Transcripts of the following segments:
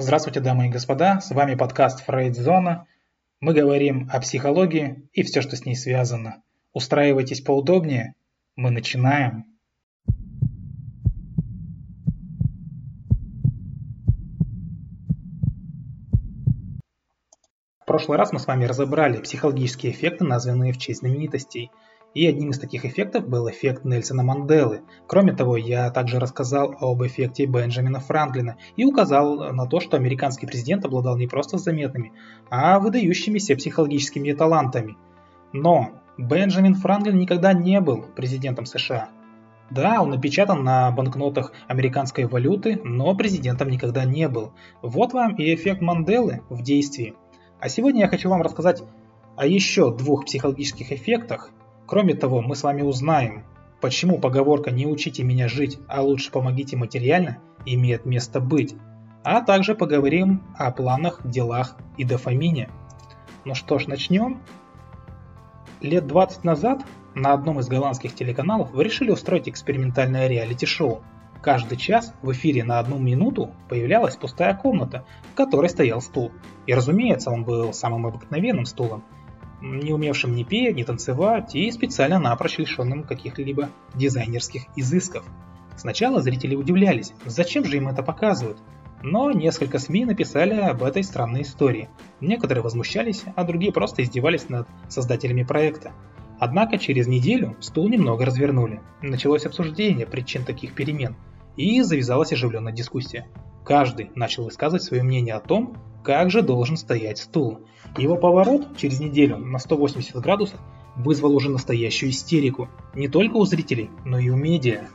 Здравствуйте, дамы и господа, с вами подкаст Фрейд-зона. Мы говорим о психологии и все, что с ней связано. Устраивайтесь поудобнее, мы начинаем. В прошлый раз мы с вами разобрали психологические эффекты, названные в честь знаменитостей – и одним из таких эффектов был эффект Нельсона Манделы. Кроме того, я также рассказал об эффекте Бенджамина Франклина и указал на то, что американский президент обладал не просто заметными, а выдающимися психологическими талантами. Но Бенджамин Франклин никогда не был президентом США. Да, он напечатан на банкнотах американской валюты, но президентом никогда не был. Вот вам и эффект Манделы в действии. А сегодня я хочу вам рассказать о еще двух психологических эффектах, Кроме того, мы с вами узнаем, почему поговорка «не учите меня жить, а лучше помогите материально» имеет место быть, а также поговорим о планах, делах и дофамине. Ну что ж, начнем. Лет 20 назад на одном из голландских телеканалов вы решили устроить экспериментальное реалити-шоу. Каждый час в эфире на одну минуту появлялась пустая комната, в которой стоял стул. И разумеется, он был самым обыкновенным стулом – не умевшим ни петь, ни танцевать и специально напрочь лишенным каких-либо дизайнерских изысков. Сначала зрители удивлялись, зачем же им это показывают, но несколько СМИ написали об этой странной истории. Некоторые возмущались, а другие просто издевались над создателями проекта. Однако через неделю стул немного развернули. Началось обсуждение причин таких перемен, и завязалась оживленная дискуссия. Каждый начал высказывать свое мнение о том, как же должен стоять стул. Его поворот через неделю на 180 градусов вызвал уже настоящую истерику, не только у зрителей, но и у медиа.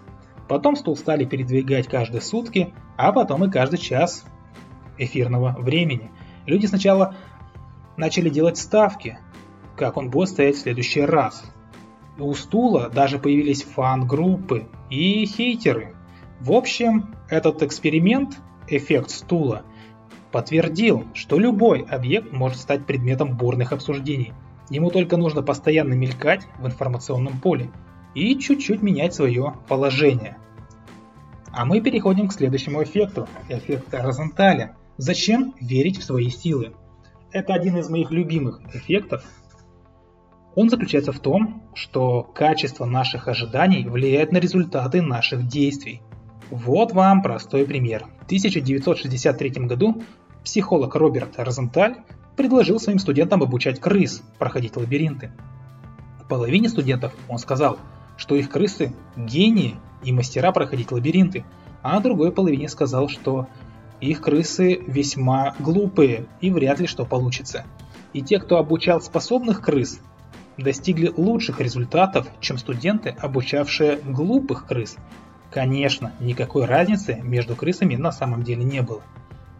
Потом стул стали передвигать каждые сутки, а потом и каждый час эфирного времени. Люди сначала начали делать ставки, как он будет стоять в следующий раз. У стула даже появились фан-группы и хейтеры. В общем, этот эксперимент, эффект стула, подтвердил, что любой объект может стать предметом бурных обсуждений. Ему только нужно постоянно мелькать в информационном поле и чуть-чуть менять свое положение. А мы переходим к следующему эффекту, эффект Розенталя. Зачем верить в свои силы? Это один из моих любимых эффектов. Он заключается в том, что качество наших ожиданий влияет на результаты наших действий. Вот вам простой пример. В 1963 году психолог Роберт Розенталь предложил своим студентам обучать крыс проходить лабиринты. Половине студентов он сказал, что их крысы – гении и мастера проходить лабиринты, а другой половине сказал, что их крысы весьма глупые и вряд ли что получится. И те, кто обучал способных крыс, достигли лучших результатов, чем студенты, обучавшие глупых крыс. Конечно, никакой разницы между крысами на самом деле не было.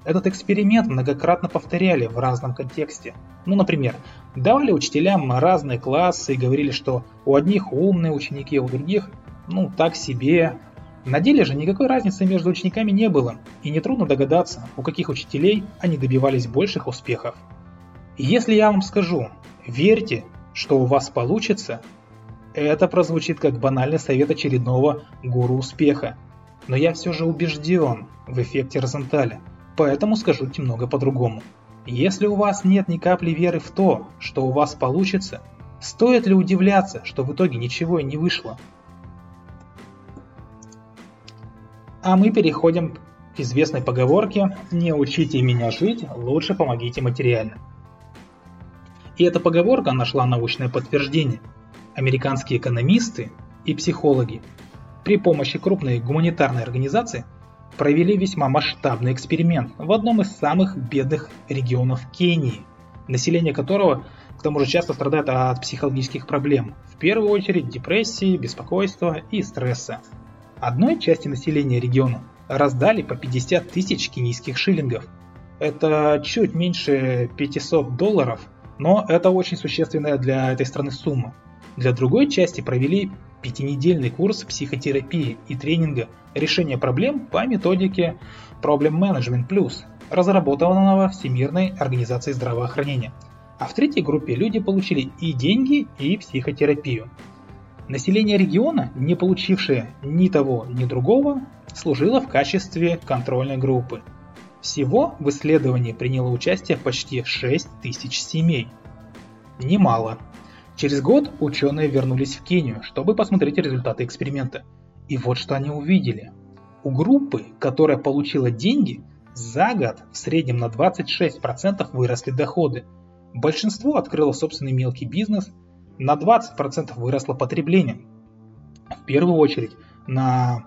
Этот эксперимент многократно повторяли в разном контексте. Ну, например, давали учителям разные классы и говорили, что у одних умные ученики, у других, ну, так себе. На деле же никакой разницы между учениками не было, и нетрудно догадаться, у каких учителей они добивались больших успехов. И если я вам скажу, верьте, что у вас получится, это прозвучит как банальный совет очередного гуру успеха. Но я все же убежден в эффекте Розенталя – Поэтому скажу немного по-другому. Если у вас нет ни капли веры в то, что у вас получится, стоит ли удивляться, что в итоге ничего и не вышло? А мы переходим к известной поговорке «Не учите меня жить, лучше помогите материально». И эта поговорка нашла научное подтверждение. Американские экономисты и психологи при помощи крупной гуманитарной организации – провели весьма масштабный эксперимент в одном из самых бедных регионов Кении, население которого к тому же часто страдает от психологических проблем, в первую очередь депрессии, беспокойства и стресса. Одной части населения региона раздали по 50 тысяч кенийских шиллингов. Это чуть меньше 500 долларов, но это очень существенная для этой страны сумма. Для другой части провели пятинедельный курс психотерапии и тренинга решения проблем по методике Problem Management Plus, разработанного Всемирной организацией здравоохранения. А в третьей группе люди получили и деньги, и психотерапию. Население региона, не получившее ни того, ни другого, служило в качестве контрольной группы. Всего в исследовании приняло участие почти 6 тысяч семей. Немало. Через год ученые вернулись в Кению, чтобы посмотреть результаты эксперимента. И вот что они увидели. У группы, которая получила деньги, за год в среднем на 26% выросли доходы. Большинство открыло собственный мелкий бизнес, на 20% выросло потребление. В первую очередь на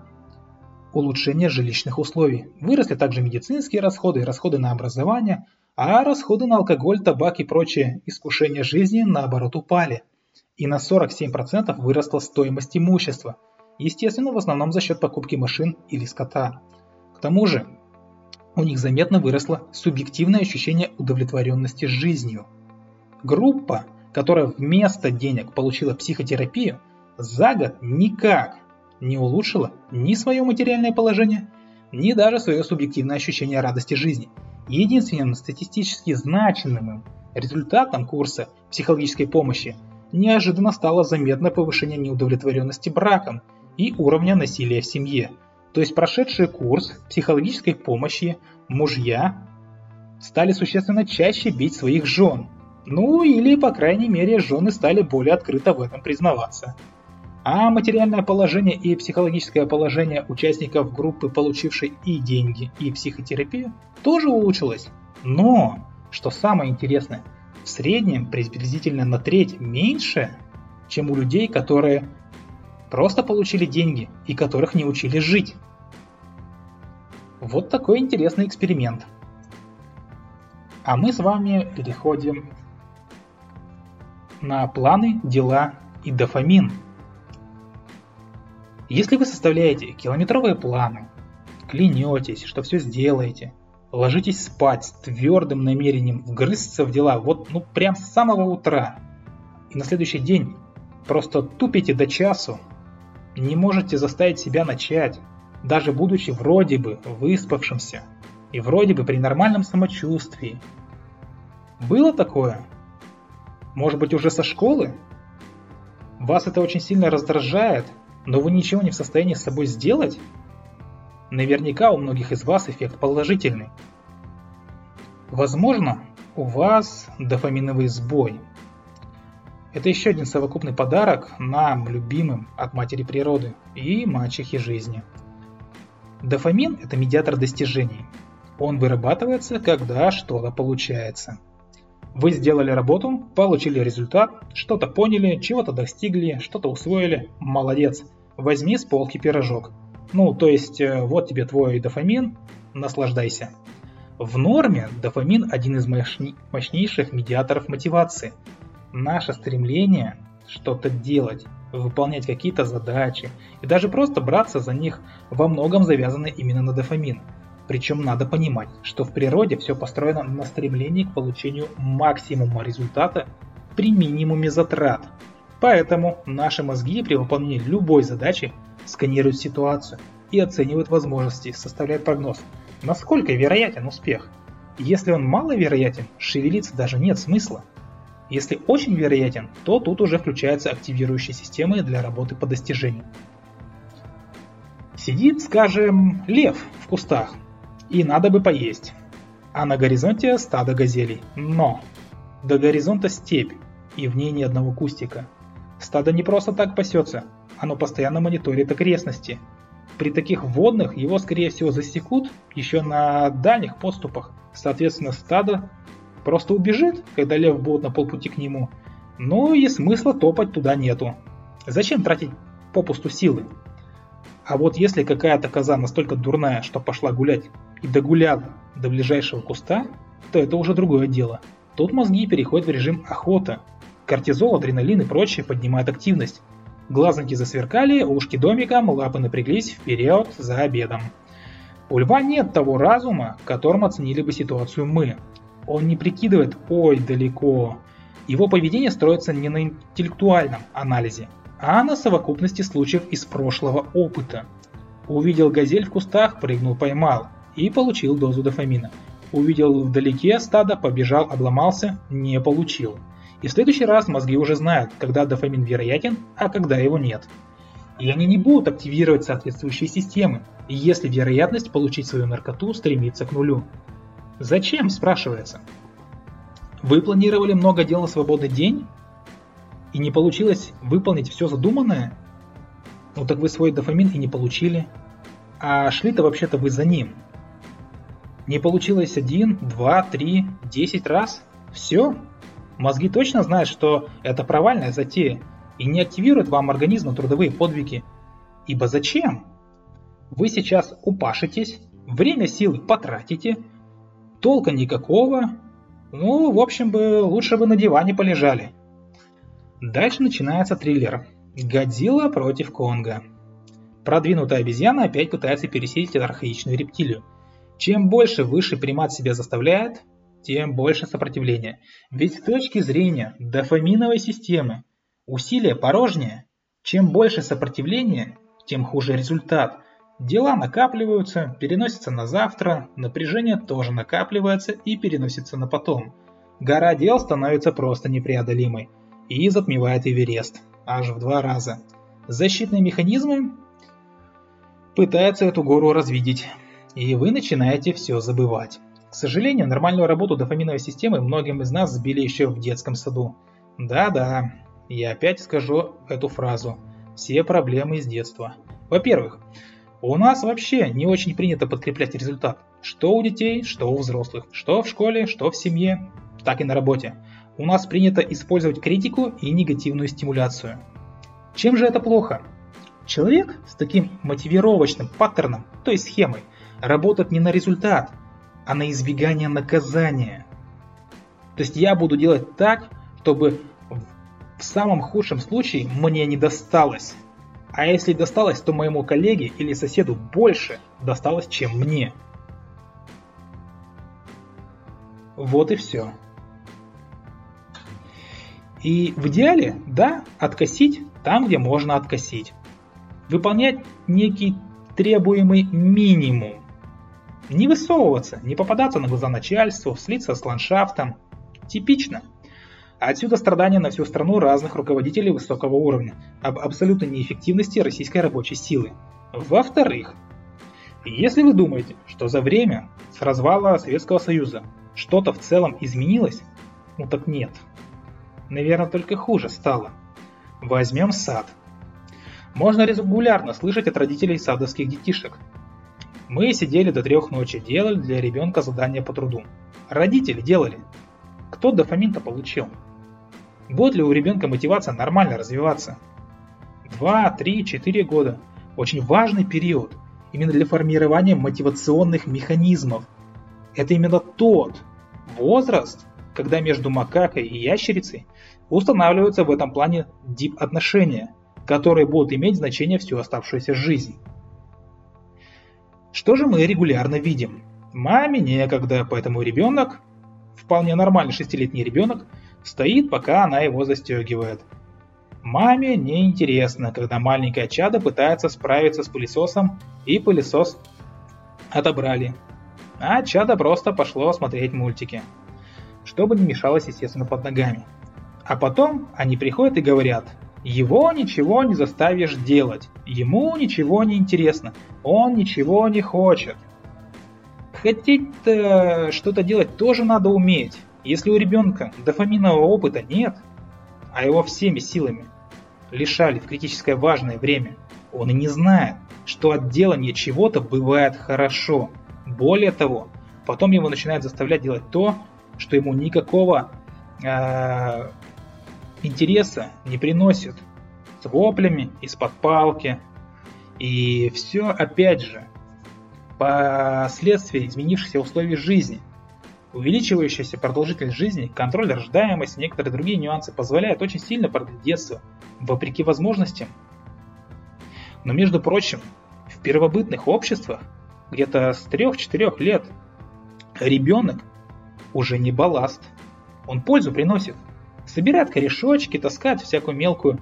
улучшение жилищных условий. Выросли также медицинские расходы и расходы на образование, а расходы на алкоголь, табак и прочие искушения жизни наоборот упали. И на 47% выросла стоимость имущества, естественно в основном за счет покупки машин или скота. К тому же у них заметно выросло субъективное ощущение удовлетворенности жизнью. Группа, которая вместо денег получила психотерапию, за год никак не улучшила ни свое материальное положение, ни даже свое субъективное ощущение радости жизни. Единственным статистически значимым результатом курса психологической помощи неожиданно стало заметное повышение неудовлетворенности браком и уровня насилия в семье. То есть прошедший курс психологической помощи мужья стали существенно чаще бить своих жен. Ну или, по крайней мере, жены стали более открыто в этом признаваться. А материальное положение и психологическое положение участников группы, получившей и деньги, и психотерапию, тоже улучшилось. Но, что самое интересное, в среднем приблизительно на треть меньше, чем у людей, которые просто получили деньги и которых не учили жить. Вот такой интересный эксперимент. А мы с вами переходим на планы, дела и дофамин – если вы составляете километровые планы, клянетесь, что все сделаете, ложитесь спать с твердым намерением вгрызться в дела вот ну прям с самого утра, и на следующий день просто тупите до часу, не можете заставить себя начать, даже будучи вроде бы выспавшимся и вроде бы при нормальном самочувствии. Было такое? Может быть уже со школы? Вас это очень сильно раздражает, но вы ничего не в состоянии с собой сделать, наверняка у многих из вас эффект положительный. Возможно, у вас дофаминовый сбой. Это еще один совокупный подарок нам, любимым, от матери природы и мачехи жизни. Дофамин – это медиатор достижений. Он вырабатывается, когда что-то получается. Вы сделали работу, получили результат, что-то поняли, чего-то достигли, что-то усвоили. Молодец возьми с полки пирожок. Ну, то есть, э, вот тебе твой дофамин, наслаждайся. В норме дофамин один из мощнейших медиаторов мотивации. Наше стремление что-то делать, выполнять какие-то задачи и даже просто браться за них во многом завязаны именно на дофамин. Причем надо понимать, что в природе все построено на стремлении к получению максимума результата при минимуме затрат – Поэтому наши мозги при выполнении любой задачи сканируют ситуацию и оценивают возможности, составляют прогноз, насколько вероятен успех. Если он маловероятен, шевелиться даже нет смысла. Если очень вероятен, то тут уже включаются активирующие системы для работы по достижению. Сидит, скажем, лев в кустах, и надо бы поесть. А на горизонте стадо газелей. Но до горизонта степь, и в ней ни одного кустика. Стадо не просто так пасется, оно постоянно мониторит окрестности. При таких водных его, скорее всего, засекут еще на дальних подступах. Соответственно, стадо просто убежит, когда лев будет на полпути к нему. Ну и смысла топать туда нету. Зачем тратить попусту силы? А вот если какая-то коза настолько дурная, что пошла гулять и догуляла до ближайшего куста, то это уже другое дело. Тут мозги переходят в режим охота, Кортизол, адреналин и прочее поднимают активность. Глазоньки засверкали, ушки домиком, лапы напряглись вперед за обедом. У льва нет того разума, которым оценили бы ситуацию мы. Он не прикидывает «ой, далеко». Его поведение строится не на интеллектуальном анализе, а на совокупности случаев из прошлого опыта. Увидел газель в кустах, прыгнул, поймал и получил дозу дофамина. Увидел вдалеке стадо, побежал, обломался, не получил. И в следующий раз мозги уже знают, когда дофамин вероятен, а когда его нет. И они не будут активировать соответствующие системы, если вероятность получить свою наркоту стремится к нулю. Зачем, спрашивается. Вы планировали много дел на свободный день? И не получилось выполнить все задуманное? Ну так вы свой дофамин и не получили. А шли-то вообще-то вы за ним. Не получилось один, два, три, десять раз? Все? Мозги точно знают, что это провальная затея и не активируют вам организм трудовые подвиги. Ибо зачем? Вы сейчас упашитесь, время силы потратите, толка никакого, ну, в общем бы, лучше бы на диване полежали. Дальше начинается триллер. Годзилла против Конга. Продвинутая обезьяна опять пытается пересесть архаичную рептилию. Чем больше высший примат себя заставляет, тем больше сопротивления. Ведь с точки зрения дофаминовой системы усилие порожнее. Чем больше сопротивления, тем хуже результат. Дела накапливаются, переносятся на завтра, напряжение тоже накапливается и переносится на потом. Гора дел становится просто непреодолимой и затмевает Эверест аж в два раза. Защитные механизмы пытаются эту гору развидеть, и вы начинаете все забывать. Сожалению, нормальную работу дофаминовой системы многим из нас сбили еще в детском саду. Да-да, я опять скажу эту фразу. Все проблемы из детства. Во-первых, у нас вообще не очень принято подкреплять результат. Что у детей, что у взрослых. Что в школе, что в семье, так и на работе у нас принято использовать критику и негативную стимуляцию. Чем же это плохо? Человек с таким мотивировочным паттерном, то есть схемой, работает не на результат, а на избегание наказания. То есть я буду делать так, чтобы в самом худшем случае мне не досталось. А если досталось, то моему коллеге или соседу больше досталось, чем мне. Вот и все. И в идеале, да, откосить там, где можно откосить. Выполнять некий требуемый минимум. Не высовываться, не попадаться на глаза начальству, слиться с ландшафтом. Типично. Отсюда страдания на всю страну разных руководителей высокого уровня об абсолютной неэффективности российской рабочей силы. Во-вторых, если вы думаете, что за время с развала Советского Союза что-то в целом изменилось, ну так нет. Наверное, только хуже стало. Возьмем сад. Можно регулярно слышать от родителей садовских детишек. Мы сидели до трех ночи, делали для ребенка задания по труду. Родители делали. Кто дофамин-то получил? Будет ли у ребенка мотивация нормально развиваться? Два, три, четыре года. Очень важный период. Именно для формирования мотивационных механизмов. Это именно тот возраст, когда между макакой и ящерицей устанавливаются в этом плане дип-отношения, которые будут иметь значение всю оставшуюся жизнь. Что же мы регулярно видим? Маме некогда, поэтому ребенок, вполне нормальный шестилетний ребенок, стоит, пока она его застегивает. Маме неинтересно, когда маленькая чада пытается справиться с пылесосом, и пылесос отобрали. А чада просто пошло смотреть мультики чтобы не мешалось, естественно, под ногами. А потом они приходят и говорят, его ничего не заставишь делать, ему ничего не интересно, он ничего не хочет. Хотеть что-то делать тоже надо уметь. Если у ребенка дофаминового опыта нет, а его всеми силами лишали в критическое важное время, он и не знает, что от делания чего-то бывает хорошо. Более того, потом его начинают заставлять делать то, что ему никакого э, интереса не приносит. С воплями, из-под палки. И все, опять же, последствия изменившихся условий жизни. Увеличивающаяся продолжительность жизни, контроль рождаемости, некоторые другие нюансы позволяют очень сильно продлить детство, вопреки возможностям. Но между прочим, в первобытных обществах, где-то с 3-4 лет, ребенок уже не балласт. Он пользу приносит. Собирает корешочки, таскает всякую мелкую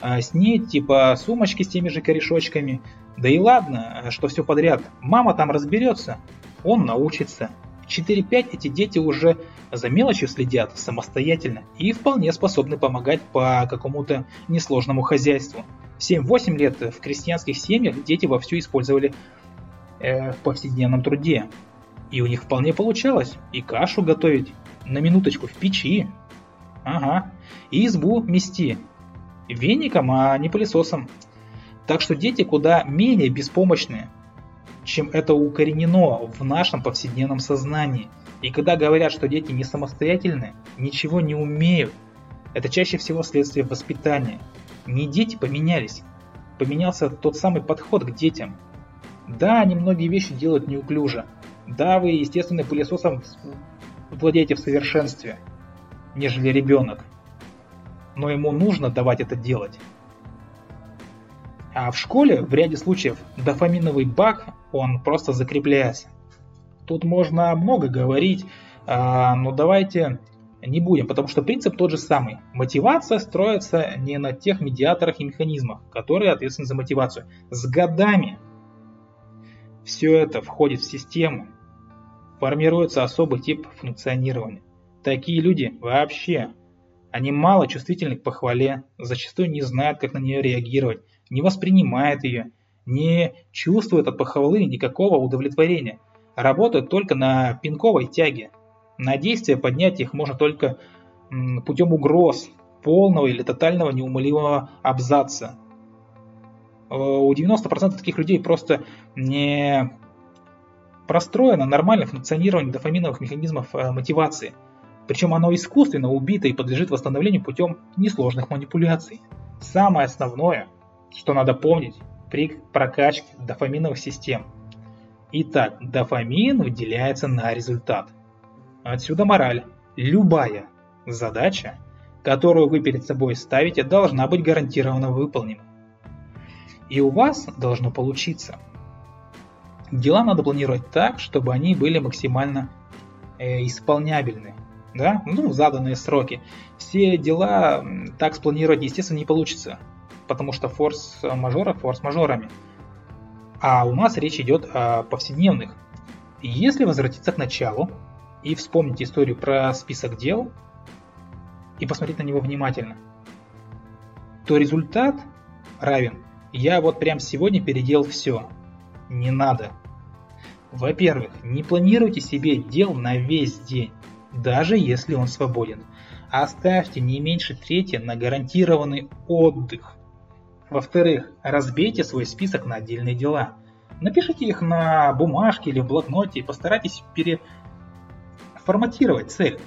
а, снедь, типа сумочки с теми же корешочками. Да и ладно, что все подряд. Мама там разберется, он научится. В 4-5 эти дети уже за мелочью следят самостоятельно и вполне способны помогать по какому-то несложному хозяйству. В 7-8 лет в крестьянских семьях дети вовсю использовали э, в повседневном труде. И у них вполне получалось и кашу готовить, на минуточку в печи. Ага, и избу мести. Веником, а не пылесосом. Так что дети куда менее беспомощные, чем это укоренено в нашем повседневном сознании. И когда говорят, что дети не самостоятельны, ничего не умеют, это чаще всего следствие воспитания. Не дети поменялись, поменялся тот самый подход к детям. Да, они многие вещи делают неуклюже. Да, вы, естественно, пылесосом владеете в совершенстве, нежели ребенок. Но ему нужно давать это делать. А в школе в ряде случаев дофаминовый баг, он просто закрепляется. Тут можно много говорить, а, но давайте не будем, потому что принцип тот же самый. Мотивация строится не на тех медиаторах и механизмах, которые ответственны за мотивацию. С годами все это входит в систему, формируется особый тип функционирования. Такие люди вообще, они мало чувствительны к похвале, зачастую не знают, как на нее реагировать, не воспринимают ее, не чувствуют от похвалы никакого удовлетворения – работают только на пинковой тяге. На действие поднять их можно только путем угроз, полного или тотального неумолимого абзаца. Э, у 90% таких людей просто не простроено нормальное функционирование дофаминовых механизмов э, мотивации. Причем оно искусственно убито и подлежит восстановлению путем несложных манипуляций. Самое основное, что надо помнить при прокачке дофаминовых систем – Итак, дофамин выделяется на результат. Отсюда мораль. Любая задача, которую вы перед собой ставите, должна быть гарантированно выполнима. И у вас должно получиться. Дела надо планировать так, чтобы они были максимально э, исполнябельны. Да? Ну, заданные сроки. Все дела так спланировать, естественно, не получится. Потому что форс-мажора форс-мажорами. А у нас речь идет о повседневных. если возвратиться к началу и вспомнить историю про список дел и посмотреть на него внимательно, то результат равен «я вот прям сегодня переделал все». Не надо. Во-первых, не планируйте себе дел на весь день, даже если он свободен. Оставьте не меньше трети на гарантированный отдых. Во-вторых, разбейте свой список на отдельные дела. Напишите их на бумажке или в блокноте и постарайтесь переформатировать цель.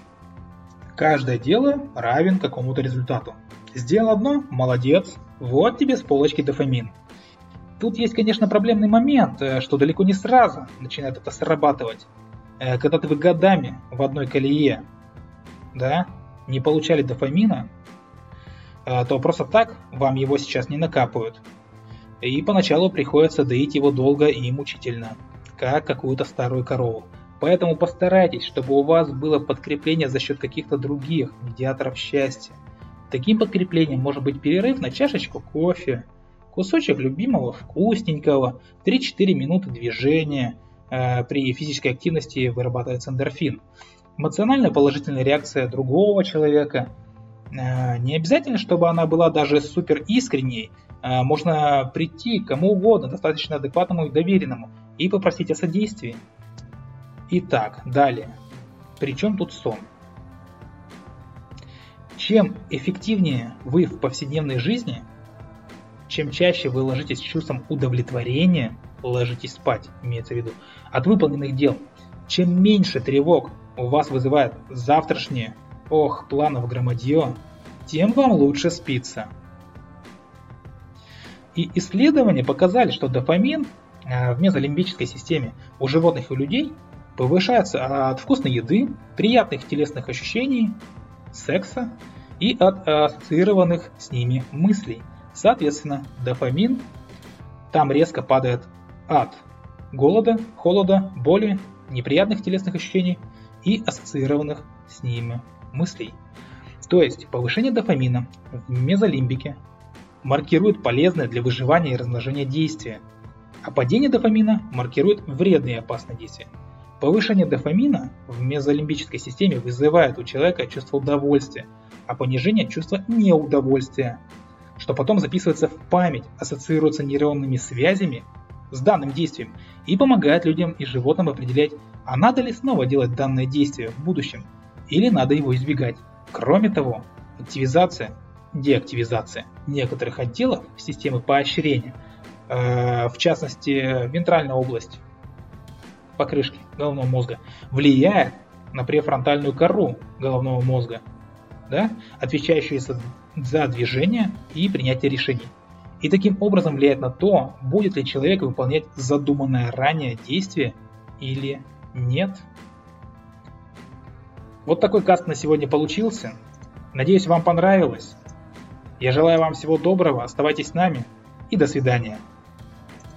Каждое дело равен какому-то результату. Сделал одно – молодец, вот тебе с полочки дофамин. Тут есть, конечно, проблемный момент, э, что далеко не сразу начинает это срабатывать. Э, когда вы годами в одной колее да, не получали дофамина, а, то просто так вам его сейчас не накапают. И поначалу приходится доить его долго и мучительно, как какую-то старую корову. Поэтому постарайтесь, чтобы у вас было подкрепление за счет каких-то других медиаторов счастья. Таким подкреплением может быть перерыв на чашечку кофе, кусочек любимого вкусненького, 3-4 минуты движения, э, при физической активности вырабатывается эндорфин. Эмоциональная положительная реакция другого человека – Э, не обязательно, чтобы она была даже супер искренней. Э, можно прийти к кому угодно, достаточно адекватному и доверенному, и попросить о содействии. Итак, далее. Причем тут сон? Чем эффективнее вы в повседневной жизни, чем чаще вы ложитесь с чувством удовлетворения, ложитесь спать, имеется в виду, от выполненных дел, чем меньше тревог у вас вызывает завтрашнее ох, планов громадье, тем вам лучше спится. И исследования показали, что дофамин э, в мезолимбической системе у животных и у людей повышается от вкусной еды, приятных телесных ощущений, секса и от ассоциированных с ними мыслей. Соответственно, дофамин там резко падает от голода, холода, боли, неприятных телесных ощущений и ассоциированных с ними мыслей. То есть повышение дофамина в мезолимбике маркирует полезное для выживания и размножения действие, а падение дофамина маркирует вредные и опасные действия. Повышение дофамина в мезолимбической системе вызывает у человека чувство удовольствия, а понижение чувства неудовольствия, что потом записывается в память, ассоциируется нейронными связями с данным действием и помогает людям и животным определять, а надо ли снова делать данное действие в будущем или надо его избегать. Кроме того, активизация, деактивизация некоторых отделов системы поощрения, э, в частности вентральная область покрышки головного мозга, влияет на префронтальную кору головного мозга, да, отвечающую за, движение и принятие решений. И таким образом влияет на то, будет ли человек выполнять задуманное ранее действие или нет. Вот такой каст на сегодня получился. Надеюсь, вам понравилось. Я желаю вам всего доброго, оставайтесь с нами и до свидания.